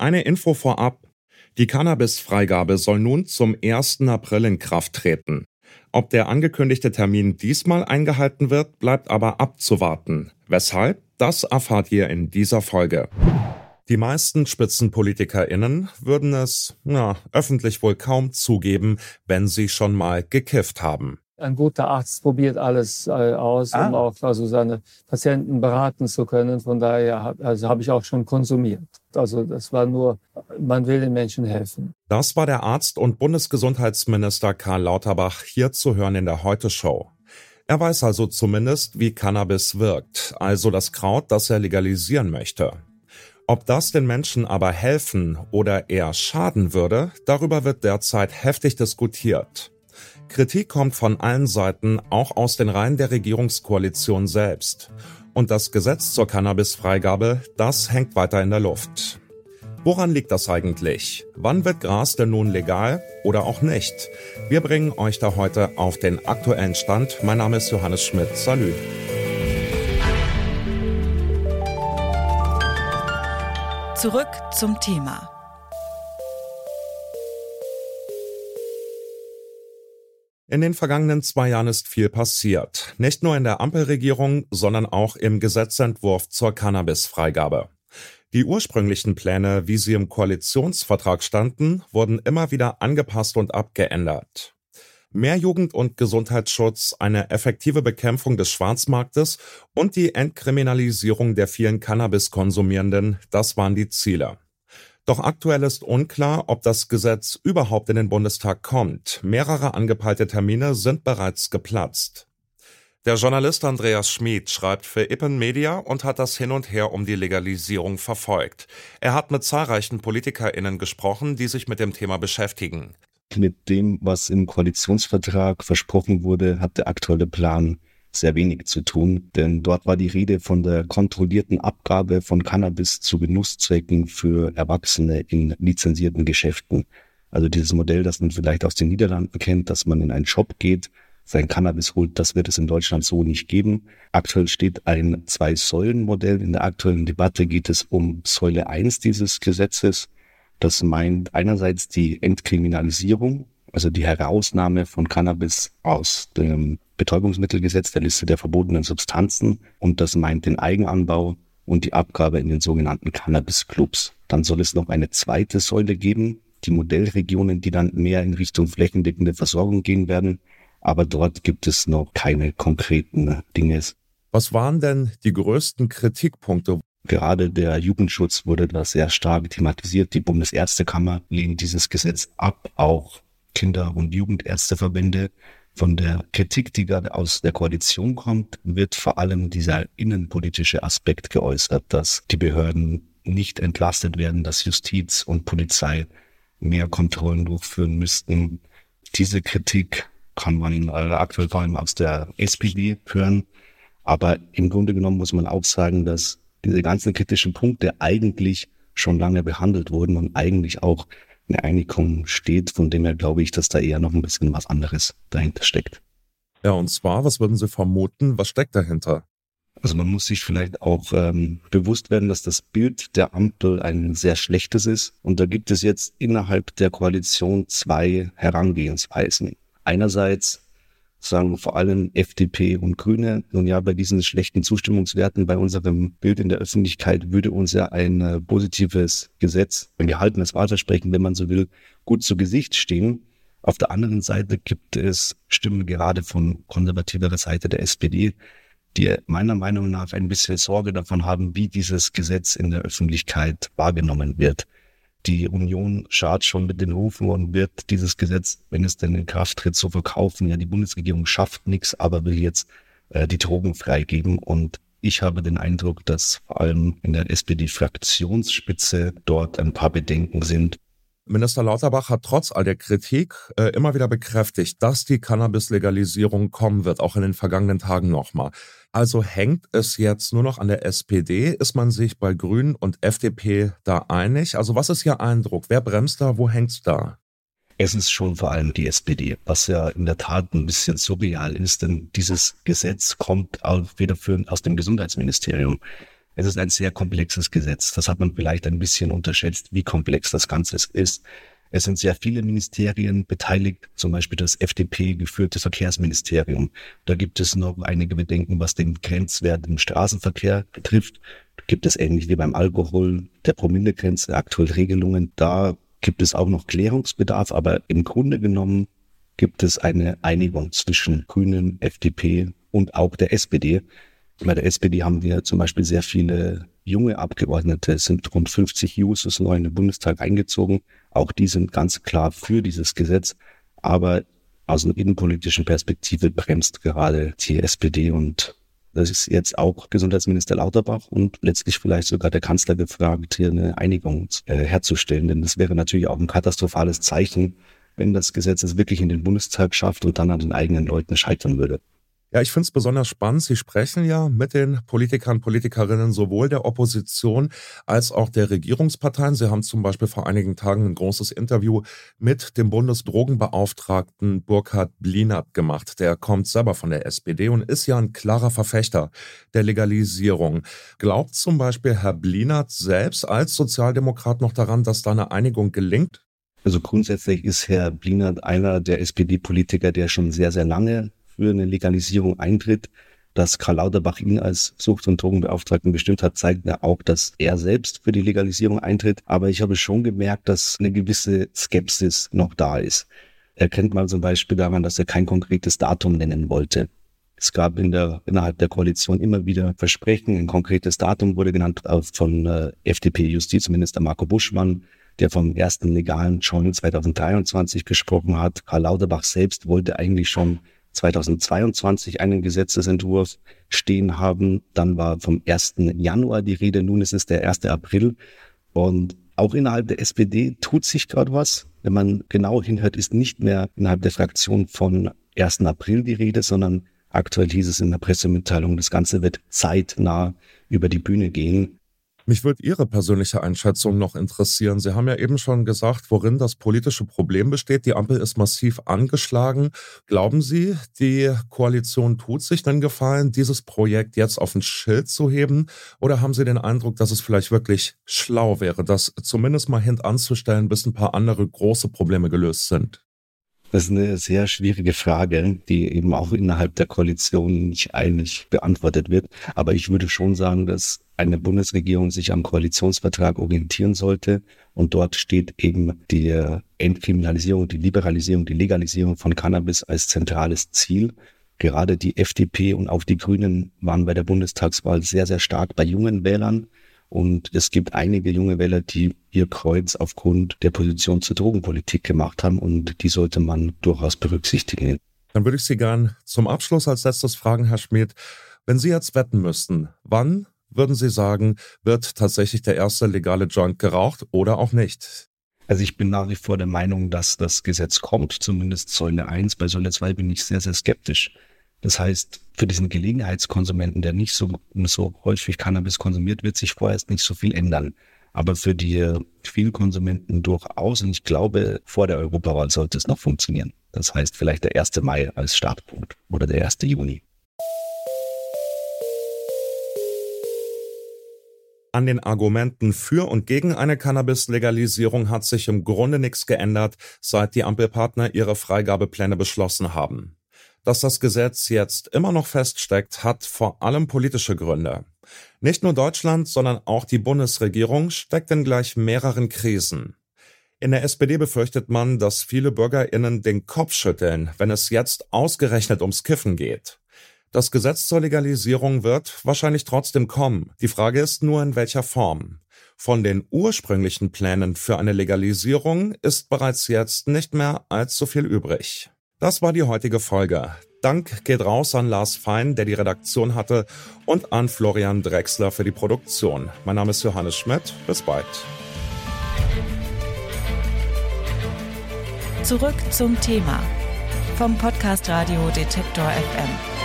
Eine Info vorab. Die Cannabis-Freigabe soll nun zum 1. April in Kraft treten. Ob der angekündigte Termin diesmal eingehalten wird, bleibt aber abzuwarten. Weshalb? Das erfahrt ihr in dieser Folge. Die meisten SpitzenpolitikerInnen würden es, na, öffentlich wohl kaum zugeben, wenn sie schon mal gekifft haben ein guter Arzt probiert alles äh, aus, ah. um auch also seine Patienten beraten zu können. Von daher also habe ich auch schon konsumiert. Also das war nur, man will den Menschen helfen. Das war der Arzt und Bundesgesundheitsminister Karl Lauterbach hier zu hören in der Heute-Show. Er weiß also zumindest, wie Cannabis wirkt, also das Kraut, das er legalisieren möchte. Ob das den Menschen aber helfen oder eher schaden würde, darüber wird derzeit heftig diskutiert. Kritik kommt von allen Seiten, auch aus den Reihen der Regierungskoalition selbst. Und das Gesetz zur Cannabisfreigabe, das hängt weiter in der Luft. Woran liegt das eigentlich? Wann wird Gras denn nun legal oder auch nicht? Wir bringen euch da heute auf den aktuellen Stand. Mein Name ist Johannes Schmidt. Salü. Zurück zum Thema. In den vergangenen zwei Jahren ist viel passiert. Nicht nur in der Ampelregierung, sondern auch im Gesetzentwurf zur Cannabisfreigabe. Die ursprünglichen Pläne, wie sie im Koalitionsvertrag standen, wurden immer wieder angepasst und abgeändert. Mehr Jugend- und Gesundheitsschutz, eine effektive Bekämpfung des Schwarzmarktes und die Entkriminalisierung der vielen Cannabiskonsumierenden, das waren die Ziele. Doch aktuell ist unklar, ob das Gesetz überhaupt in den Bundestag kommt. Mehrere angepeilte Termine sind bereits geplatzt. Der Journalist Andreas Schmid schreibt für Ippen Media und hat das Hin und Her um die Legalisierung verfolgt. Er hat mit zahlreichen PolitikerInnen gesprochen, die sich mit dem Thema beschäftigen. Mit dem, was im Koalitionsvertrag versprochen wurde, hat der aktuelle Plan sehr wenig zu tun, denn dort war die Rede von der kontrollierten Abgabe von Cannabis zu Genusszwecken für Erwachsene in lizenzierten Geschäften. Also dieses Modell, das man vielleicht aus den Niederlanden kennt, dass man in einen Shop geht, sein Cannabis holt, das wird es in Deutschland so nicht geben. Aktuell steht ein Zwei-Säulen-Modell. In der aktuellen Debatte geht es um Säule 1 dieses Gesetzes. Das meint einerseits die Entkriminalisierung, also die Herausnahme von Cannabis aus dem Betäubungsmittelgesetz der Liste der verbotenen Substanzen und das meint den Eigenanbau und die Abgabe in den sogenannten Cannabis-Clubs. Dann soll es noch eine zweite Säule geben, die Modellregionen, die dann mehr in Richtung flächendeckende Versorgung gehen werden. Aber dort gibt es noch keine konkreten Dinge. Was waren denn die größten Kritikpunkte? Gerade der Jugendschutz wurde da sehr stark thematisiert. Die Bundesärztekammer lehnt dieses Gesetz ab. Auch Kinder- und Jugendärzteverbände von der Kritik, die gerade aus der Koalition kommt, wird vor allem dieser innenpolitische Aspekt geäußert, dass die Behörden nicht entlastet werden, dass Justiz und Polizei mehr Kontrollen durchführen müssten. Diese Kritik kann man aktuell vor allem aus der SPD hören. Aber im Grunde genommen muss man auch sagen, dass diese ganzen kritischen Punkte eigentlich schon lange behandelt wurden und eigentlich auch eine Einigung steht. Von dem her glaube ich, dass da eher noch ein bisschen was anderes dahinter steckt. Ja, und zwar, was würden Sie vermuten, was steckt dahinter? Also man muss sich vielleicht auch ähm, bewusst werden, dass das Bild der Ampel ein sehr schlechtes ist. Und da gibt es jetzt innerhalb der Koalition zwei Herangehensweisen. Einerseits sagen vor allem FDP und Grüne, nun ja, bei diesen schlechten Zustimmungswerten bei unserem Bild in der Öffentlichkeit würde uns ja ein äh, positives Gesetz, ein gehaltenes Wahlversprechen, wenn man so will, gut zu Gesicht stehen. Auf der anderen Seite gibt es Stimmen gerade von konservativerer Seite der SPD, die meiner Meinung nach ein bisschen Sorge davon haben, wie dieses Gesetz in der Öffentlichkeit wahrgenommen wird. Die Union schart schon mit den Hufen und wird dieses Gesetz, wenn es denn in Kraft tritt, so verkaufen. Ja, die Bundesregierung schafft nichts, aber will jetzt äh, die Drogen freigeben. Und ich habe den Eindruck, dass vor allem in der SPD-Fraktionsspitze dort ein paar Bedenken sind. Minister Lauterbach hat trotz all der Kritik äh, immer wieder bekräftigt, dass die Cannabis-Legalisierung kommen wird, auch in den vergangenen Tagen nochmal. Also hängt es jetzt nur noch an der SPD? Ist man sich bei Grünen und FDP da einig? Also was ist Ihr Eindruck? Wer bremst da? Wo hängt's da? Es ist schon vor allem die SPD, was ja in der Tat ein bisschen surreal ist, denn dieses Gesetz kommt auch federführend aus dem Gesundheitsministerium. Es ist ein sehr komplexes Gesetz. Das hat man vielleicht ein bisschen unterschätzt, wie komplex das Ganze ist. Es sind sehr viele Ministerien beteiligt, zum Beispiel das FDP geführte Verkehrsministerium. Da gibt es noch einige Bedenken, was den Grenzwert im Straßenverkehr betrifft. Gibt es ähnlich wie beim Alkohol der Promillegrenze aktuell Regelungen. Da gibt es auch noch Klärungsbedarf, aber im Grunde genommen gibt es eine Einigung zwischen Grünen, FDP und auch der SPD. Bei der SPD haben wir zum Beispiel sehr viele junge Abgeordnete, es sind rund 50 Jusos neu in den Bundestag eingezogen. Auch die sind ganz klar für dieses Gesetz. Aber aus einer innenpolitischen Perspektive bremst gerade die SPD und das ist jetzt auch Gesundheitsminister Lauterbach und letztlich vielleicht sogar der Kanzler gefragt, hier eine Einigung äh, herzustellen. Denn das wäre natürlich auch ein katastrophales Zeichen, wenn das Gesetz es wirklich in den Bundestag schafft und dann an den eigenen Leuten scheitern würde. Ja, ich finde es besonders spannend. Sie sprechen ja mit den Politikern, Politikerinnen sowohl der Opposition als auch der Regierungsparteien. Sie haben zum Beispiel vor einigen Tagen ein großes Interview mit dem Bundesdrogenbeauftragten Burkhard Blinert gemacht. Der kommt selber von der SPD und ist ja ein klarer Verfechter der Legalisierung. Glaubt zum Beispiel Herr Blinert selbst als Sozialdemokrat noch daran, dass da eine Einigung gelingt? Also grundsätzlich ist Herr Blinert einer der SPD-Politiker, der schon sehr, sehr lange für eine Legalisierung eintritt. Dass Karl Lauterbach ihn als Sucht- und Drogenbeauftragten bestimmt hat, zeigt ja auch, dass er selbst für die Legalisierung eintritt. Aber ich habe schon gemerkt, dass eine gewisse Skepsis noch da ist. Erkennt man zum Beispiel daran, dass er kein konkretes Datum nennen wollte. Es gab in der, innerhalb der Koalition immer wieder Versprechen. Ein konkretes Datum wurde genannt von äh, FDP-Justizminister Marco Buschmann, der vom ersten legalen Joint 2023 gesprochen hat. Karl Lauterbach selbst wollte eigentlich schon 2022 einen Gesetzesentwurf stehen haben. Dann war vom 1. Januar die Rede, nun ist es der 1. April. Und auch innerhalb der SPD tut sich gerade was. Wenn man genau hinhört, ist nicht mehr innerhalb der Fraktion von 1. April die Rede, sondern aktuell hieß es in der Pressemitteilung, das Ganze wird zeitnah über die Bühne gehen. Mich würde Ihre persönliche Einschätzung noch interessieren. Sie haben ja eben schon gesagt, worin das politische Problem besteht. Die Ampel ist massiv angeschlagen. Glauben Sie, die Koalition tut sich denn gefallen, dieses Projekt jetzt auf ein Schild zu heben? Oder haben Sie den Eindruck, dass es vielleicht wirklich schlau wäre, das zumindest mal hintanzustellen, bis ein paar andere große Probleme gelöst sind? Das ist eine sehr schwierige Frage, die eben auch innerhalb der Koalition nicht einig beantwortet wird. Aber ich würde schon sagen, dass eine Bundesregierung sich am Koalitionsvertrag orientieren sollte. Und dort steht eben die Entkriminalisierung, die Liberalisierung, die Legalisierung von Cannabis als zentrales Ziel. Gerade die FDP und auch die Grünen waren bei der Bundestagswahl sehr, sehr stark bei jungen Wählern. Und es gibt einige junge Wähler, die ihr Kreuz aufgrund der Position zur Drogenpolitik gemacht haben und die sollte man durchaus berücksichtigen. Dann würde ich Sie gern zum Abschluss als letztes fragen, Herr Schmidt. Wenn Sie jetzt wetten müssten, wann würden Sie sagen, wird tatsächlich der erste legale Joint geraucht oder auch nicht? Also ich bin nach wie vor der Meinung, dass das Gesetz kommt, zumindest Säule 1. Bei Säule 2 bin ich sehr, sehr skeptisch. Das heißt, für diesen Gelegenheitskonsumenten, der nicht so, so häufig Cannabis konsumiert, wird sich vorerst nicht so viel ändern. Aber für die vielen Konsumenten durchaus. Und ich glaube, vor der Europawahl sollte es noch funktionieren. Das heißt vielleicht der 1. Mai als Startpunkt oder der 1. Juni. An den Argumenten für und gegen eine Cannabis-Legalisierung hat sich im Grunde nichts geändert, seit die Ampelpartner ihre Freigabepläne beschlossen haben. Dass das Gesetz jetzt immer noch feststeckt, hat vor allem politische Gründe. Nicht nur Deutschland, sondern auch die Bundesregierung steckt in gleich mehreren Krisen. In der SPD befürchtet man, dass viele Bürgerinnen den Kopf schütteln, wenn es jetzt ausgerechnet ums Kiffen geht. Das Gesetz zur Legalisierung wird wahrscheinlich trotzdem kommen. Die Frage ist nur, in welcher Form. Von den ursprünglichen Plänen für eine Legalisierung ist bereits jetzt nicht mehr allzu viel übrig. Das war die heutige Folge. Dank geht raus an Lars Fein, der die Redaktion hatte, und an Florian Drexler für die Produktion. Mein Name ist Johannes Schmidt. Bis bald. Zurück zum Thema vom Podcast Radio Detektor FM.